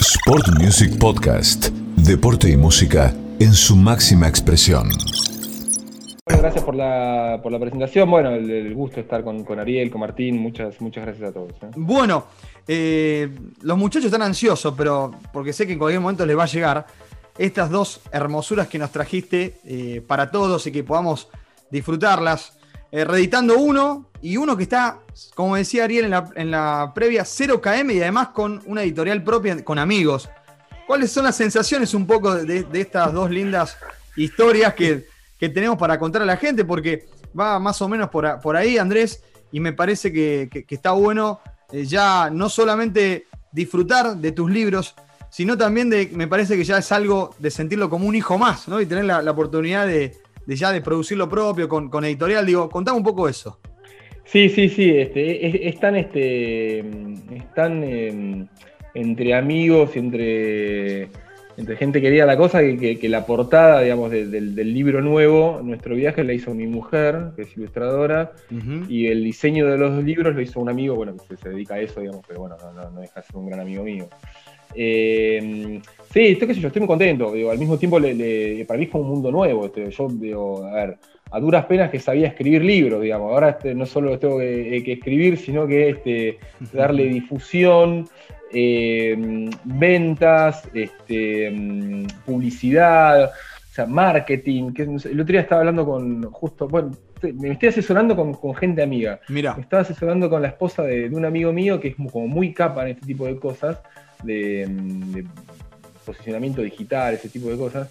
Sport Music Podcast. Deporte y música en su máxima expresión. Bueno, gracias por la, por la presentación. Bueno, el, el gusto de estar con, con, Ariel, con Martín. Muchas, muchas gracias a todos. ¿eh? Bueno, eh, los muchachos están ansiosos, pero porque sé que en cualquier momento les va a llegar estas dos hermosuras que nos trajiste eh, para todos y que podamos disfrutarlas. Eh, reeditando uno y uno que está, como decía Ariel en la, en la previa, 0KM y además con una editorial propia, con amigos. ¿Cuáles son las sensaciones un poco de, estas dos lindas historias que, que, tenemos para contar a la gente? Porque va más o menos por, por ahí, Andrés, y me parece que, que, que está bueno eh, ya no solamente disfrutar de tus libros, sino también de, me parece que ya es algo de sentirlo como un hijo más, ¿no? Y tener la, la oportunidad de, de ya de producir lo propio con, con, editorial. Digo, contame un poco eso. Sí, sí, sí. Este, es, es este, es tan eh, entre amigos entre, entre gente querida la cosa que, que, que la portada, digamos, de, del, del, libro nuevo, nuestro viaje, la hizo mi mujer, que es ilustradora, uh -huh. y el diseño de los libros lo hizo un amigo, bueno, que se, se dedica a eso, digamos, pero bueno, no, no, no deja de ser un gran amigo mío. Eh, sí, estoy, qué sé yo, estoy muy contento. Digo, al mismo tiempo, le, le, para mí como un mundo nuevo. Este, yo, digo, a ver, a duras penas que sabía escribir libros, digamos. Ahora este, no solo tengo que, que, escribir, sino que este, darle difusión, eh, ventas, este, publicidad, o sea, marketing. Que, el otro día estaba hablando con, justo, bueno, me estoy asesorando con, con gente amiga. Mira. Me estaba asesorando con la esposa de, de, un amigo mío que es como muy capa en este tipo de cosas de, de posicionamiento digital, ese tipo de cosas.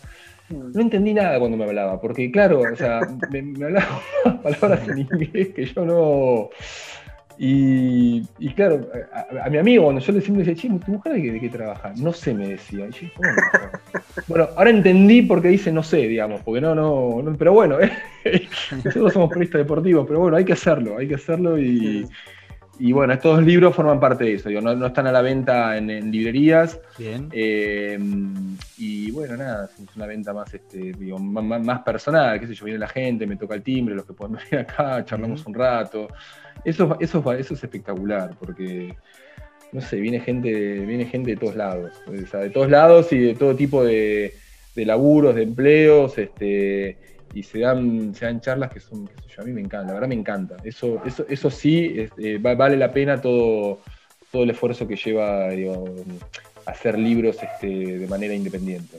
No entendí nada cuando me hablaba, porque claro, o sea, me, me hablaba palabras en inglés que yo no. Y, y claro, a, a, mi amigo, cuando yo le siempre decía, che, ¿tu mujer de qué, de qué trabaja? No sé, me decía. Y yo, ¿cómo no? bueno, ahora entendí por qué dice no sé, digamos, porque no, no, no pero bueno, ¿eh? nosotros somos periodistas deportivos, pero bueno, hay que hacerlo, hay que hacerlo y. Y bueno, estos libros forman parte de eso, digo, no, no, están a la venta en, en librerías. Bien. Eh, y bueno, nada, es una venta más, este, digo, más, más, personal, qué sé yo, viene la gente, me toca el timbre, los que pueden venir acá, charlamos uh -huh. un rato. Eso, eso, eso es espectacular, porque, no sé, viene gente, viene gente de todos lados, o sea, de todos lados y de todo tipo de, de laburos, de empleos, este y se dan, se dan charlas que son, qué sé yo, a mí me encanta, la verdad me encanta. Eso, eso, eso sí, es, eh, vale la pena todo, todo el esfuerzo que lleva digo, hacer libros este, de manera independiente.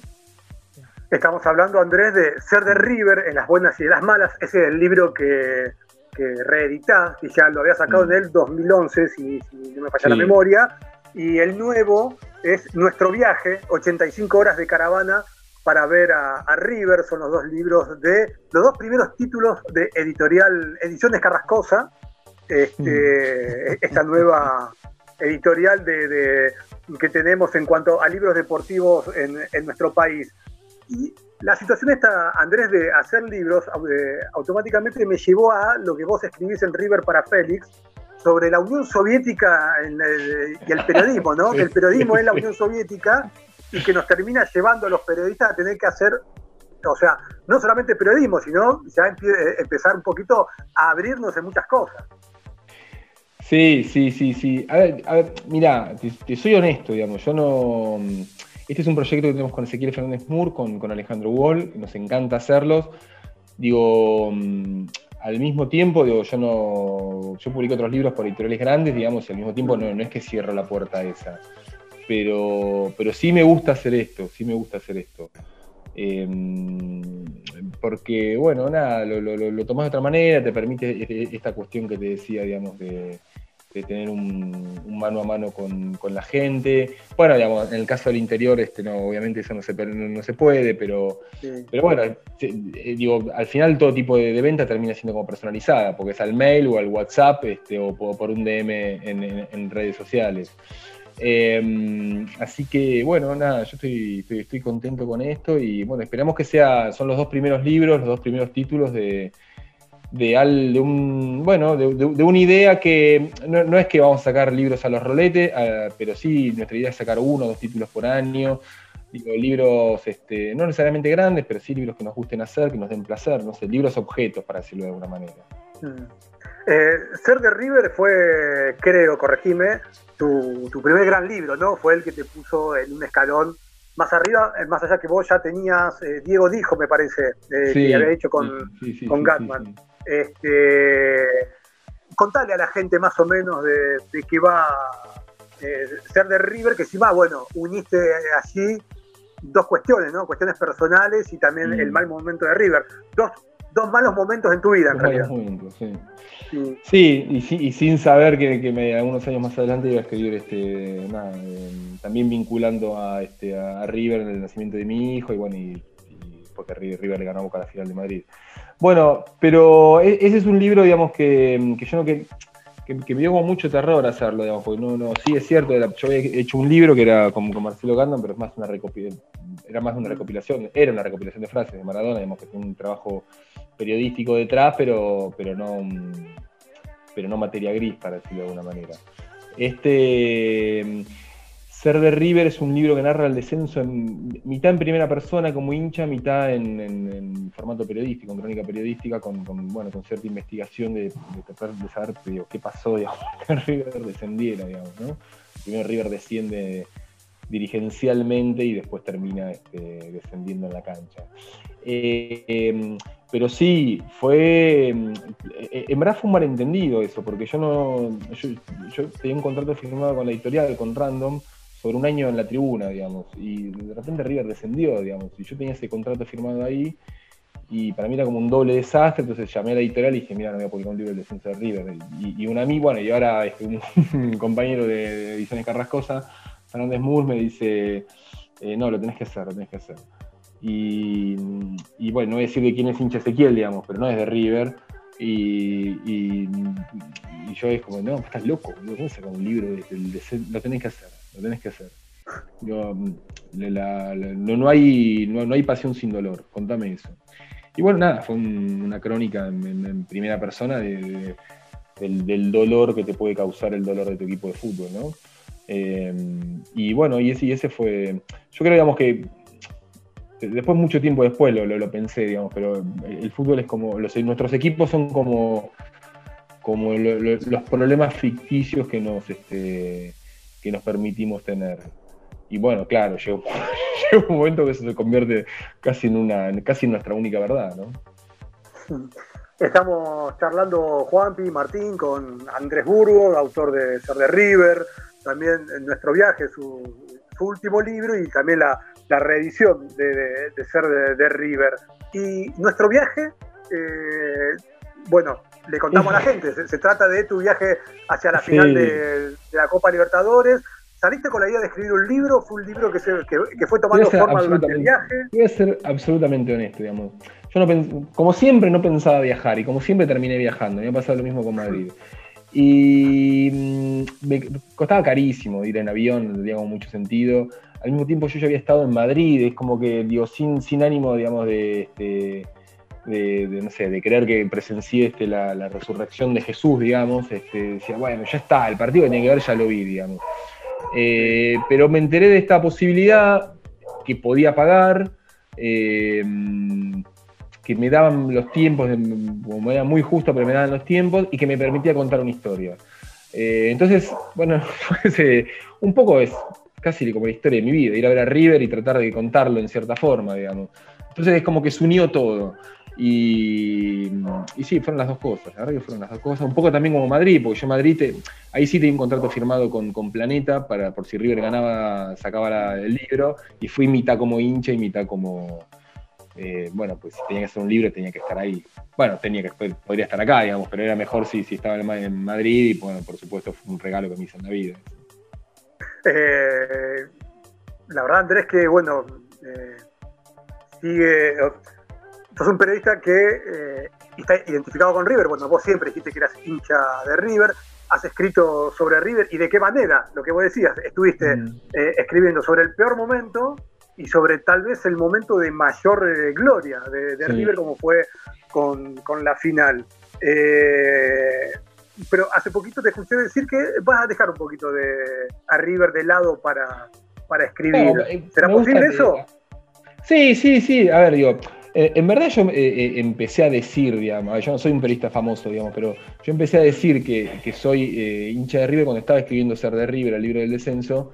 Estamos hablando, Andrés, de Ser de River en las buenas y en las malas. Ese es el libro que, que reeditás, y ya lo había sacado mm. en el 2011, si, si no me falla sí. la memoria. Y el nuevo es Nuestro viaje, 85 horas de caravana para ver a, a, River, son los dos libros de los dos primeros títulos de editorial Ediciones Carrascosa, este, mm. esta nueva editorial de, de, que tenemos en cuanto a libros deportivos en, en, nuestro país. Y la situación esta, Andrés, de hacer libros, eh, automáticamente me llevó a lo que vos escribís en River para Félix, sobre la Unión Soviética y el periodismo, ¿no? Que el periodismo es la Unión Soviética y que nos termina llevando a los periodistas a tener que hacer, o sea, no solamente periodismo, sino ya empezar un poquito a abrirnos en muchas cosas. Sí, sí, sí, sí. A ver, a mira, te, soy honesto, digamos, yo no... Este es un proyecto que tenemos con Ezequiel Fernández Moore, con, Alejandro Wall, nos encanta hacerlos. Digo, al mismo tiempo, digo, yo no... Yo publico otros libros por editoriales grandes, digamos, y al mismo tiempo no, es que cierro la puerta esa pero, pero sí me gusta hacer esto, sí me gusta hacer esto. Eh, porque, bueno, nada, lo, lo, lo, tomas de otra manera, te permite esta cuestión que te decía, digamos, de, de tener un, un, mano a mano con, con, la gente. Bueno, digamos, en el caso del interior, este, no, obviamente eso no se, no, no se puede, pero, sí. pero bueno, eh, digo, al final todo tipo de, de, venta termina siendo como personalizada, porque es al mail o al WhatsApp este, o por un DM en, en, en redes sociales. Eh, así que bueno, nada, yo estoy, estoy, estoy, contento con esto y bueno, esperamos que sea, son los dos primeros libros, los dos primeros títulos de, de, al, de un, bueno, de, una idea que no, no, es que vamos a sacar libros a los roletes, pero sí, nuestra idea es sacar uno o dos títulos por año, digo, libros este, no necesariamente grandes, pero sí libros que nos gusten hacer, que nos den placer, no sé, libros objetos, para decirlo de alguna manera. Mm. Eh, ser de River fue, creo, corregime, tu, primer gran libro, ¿no? Fue el que te puso en un escalón más arriba, eh, más allá que vos ya tenías, eh, Diego dijo, me parece, que había hecho con, con Gatman. Este, contale a la gente más o menos de, de qué va ser de River, que si va, bueno, uniste allí dos cuestiones, ¿no? Cuestiones personales y también el mm. mal momento de River. Dos dos malos momentos en tu vida, en realidad. sí. y, sin saber que, me, algunos años más adelante iba a escribir este, eh, también vinculando a, este, a River en el nacimiento de mi hijo y bueno, y, porque River le ganó a Boca la final de Madrid. Bueno, pero e, ese es un libro, digamos, que, yo no que, que, me dio como mucho terror hacerlo, digamos, porque no, no, sí es cierto, yo había hecho un libro que era como con Marcelo Gandon, pero es más una recopilación, era más una recopilación, era una recopilación de frases de Maradona, digamos, que fue un trabajo periodístico detrás, pero, pero, no, pero no materia gris, para decirlo de alguna manera. Este Ser de River es un libro que narra el descenso en, mitad en primera persona como hincha, mitad en, formato periodístico, en crónica periodística, con, bueno, con cierta investigación de, tratar de saber qué pasó, digamos, que River descendiera, digamos, ¿no? Primero River desciende dirigencialmente y después termina este, descendiendo en la cancha. Eh, em, pero sí, fue. Eh, en verdad fue un malentendido eso, porque yo no. Yo, tenía un contrato firmado con la editorial, con Random, sobre un año en la tribuna, digamos. Y de repente River descendió, digamos. Y yo tenía ese contrato firmado ahí. Y para mí era como un doble desastre, entonces llamé a la editorial y dije, mira, no voy a publicar un libro del descenso de River. Y, un amigo, bueno, y ahora un, compañero de Ediciones Carrascosa, Fernández Mus, me dice, eh, no, lo tenés que hacer, lo tenés que hacer. Y, bueno, no voy a decir de quién es hincha Ezequiel, digamos, pero no es de River. Y, yo es como, no, estás loco, ¿cómo sacar un libro? De, lo tenés que hacer, lo tenés que hacer. no, hay, no, hay pasión sin dolor, contame eso. Y bueno, nada, fue una crónica en, primera persona del, del, dolor que te puede causar el dolor de tu equipo de fútbol, ¿no? Eh, y bueno, y ese, fue, yo creo, que después, mucho tiempo después lo, lo, pensé, digamos, pero el fútbol es como, nuestros equipos son como, como los problemas ficticios que nos, este, que nos permitimos tener. Y bueno, claro, llegó, un momento que eso se convierte casi en, una, casi en nuestra única verdad, ¿no? Estamos charlando Juanpi Martín con Andrés Burgo, autor de Ser de River, también en nuestro viaje, su, último libro y también la, reedición de, Ser de, River. Y nuestro viaje, eh, bueno, le contamos a la gente, se, trata de tu viaje hacia la final de, la Copa Libertadores. ¿Saliste con la idea de escribir un libro? ¿Fue un libro que, se, que, fue tomando forma durante el viaje? Voy a ser absolutamente honesto, digamos. Yo no como siempre no pensaba viajar y como siempre terminé viajando. Me ha pasado lo mismo con Madrid. Y mm, me costaba carísimo ir en avión, no tenía mucho sentido. Al mismo tiempo yo ya había estado en Madrid, es como que, digo, sin, ánimo, digamos, de, este, de, no sé, de creer que presencié este, la, resurrección de Jesús, digamos, este, decía, bueno, ya está, el partido que tenía que ver ya lo vi, digamos. Eh, pero me enteré de esta posibilidad que podía pagar, eh, que me daban los tiempos, como era muy justo, pero me daban los tiempos y que me permitía contar una historia. Eh, entonces, bueno, un poco es casi como la historia de mi vida, ir a ver a River y tratar de contarlo en cierta forma, digamos. Entonces es como que se unió todo. Y, y, sí, fueron las dos cosas, la verdad que fueron las dos cosas. Un poco también como Madrid, porque yo Madrid, ahí sí tenía un contrato firmado con, con, Planeta, para, por si River ganaba, sacaba el libro, y fui mitad como hincha y mitad como, eh, bueno, pues si tenía que hacer un libro tenía que estar ahí. Bueno, tenía que, podría estar acá, digamos, pero era mejor si, si estaba en Madrid y bueno, por supuesto fue un regalo que me hizo en la vida. Eh, la verdad, Andrés, que bueno, eh, sigue, sos un periodista que está identificado con River, bueno, vos siempre dijiste que eras hincha de River, has escrito sobre River y de qué manera, lo que vos decías, estuviste mm. escribiendo sobre el peor momento y sobre tal vez el momento de mayor eh, gloria de, River como fue con, la final. Eh, pero hace poquito te escuché decir que vas a dejar un poquito de a River de lado para, para escribir. Eh, ¿Será posible eso? Sí, sí, sí. A ver, digo, en verdad yo empecé a decir, digamos, yo no soy un periodista famoso, digamos, pero yo empecé a decir que, soy hincha de River cuando estaba escribiendo Ser de River, el libro del descenso,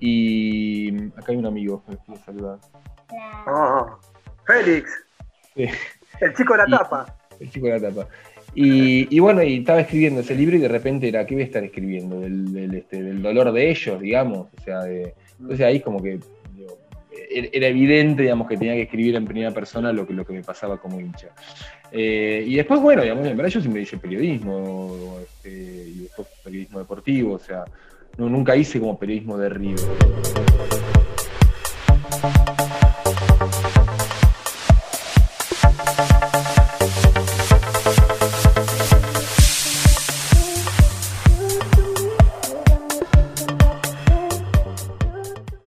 y acá hay un amigo que quiere saludar. Ah, Félix. El chico de la tapa. El chico de la tapa. Y, bueno, y estaba escribiendo ese libro y de repente era, ¿qué voy a estar escribiendo? Del, este, dolor de ellos, digamos. O sea, entonces ahí como que er, era evidente, digamos, que tenía que escribir en primera persona lo que, lo que me pasaba como hincha. Eh, y después, bueno, digamos, en verdad yo siempre hice periodismo, este, y después periodismo deportivo, o sea, no, nunca hice como periodismo de River.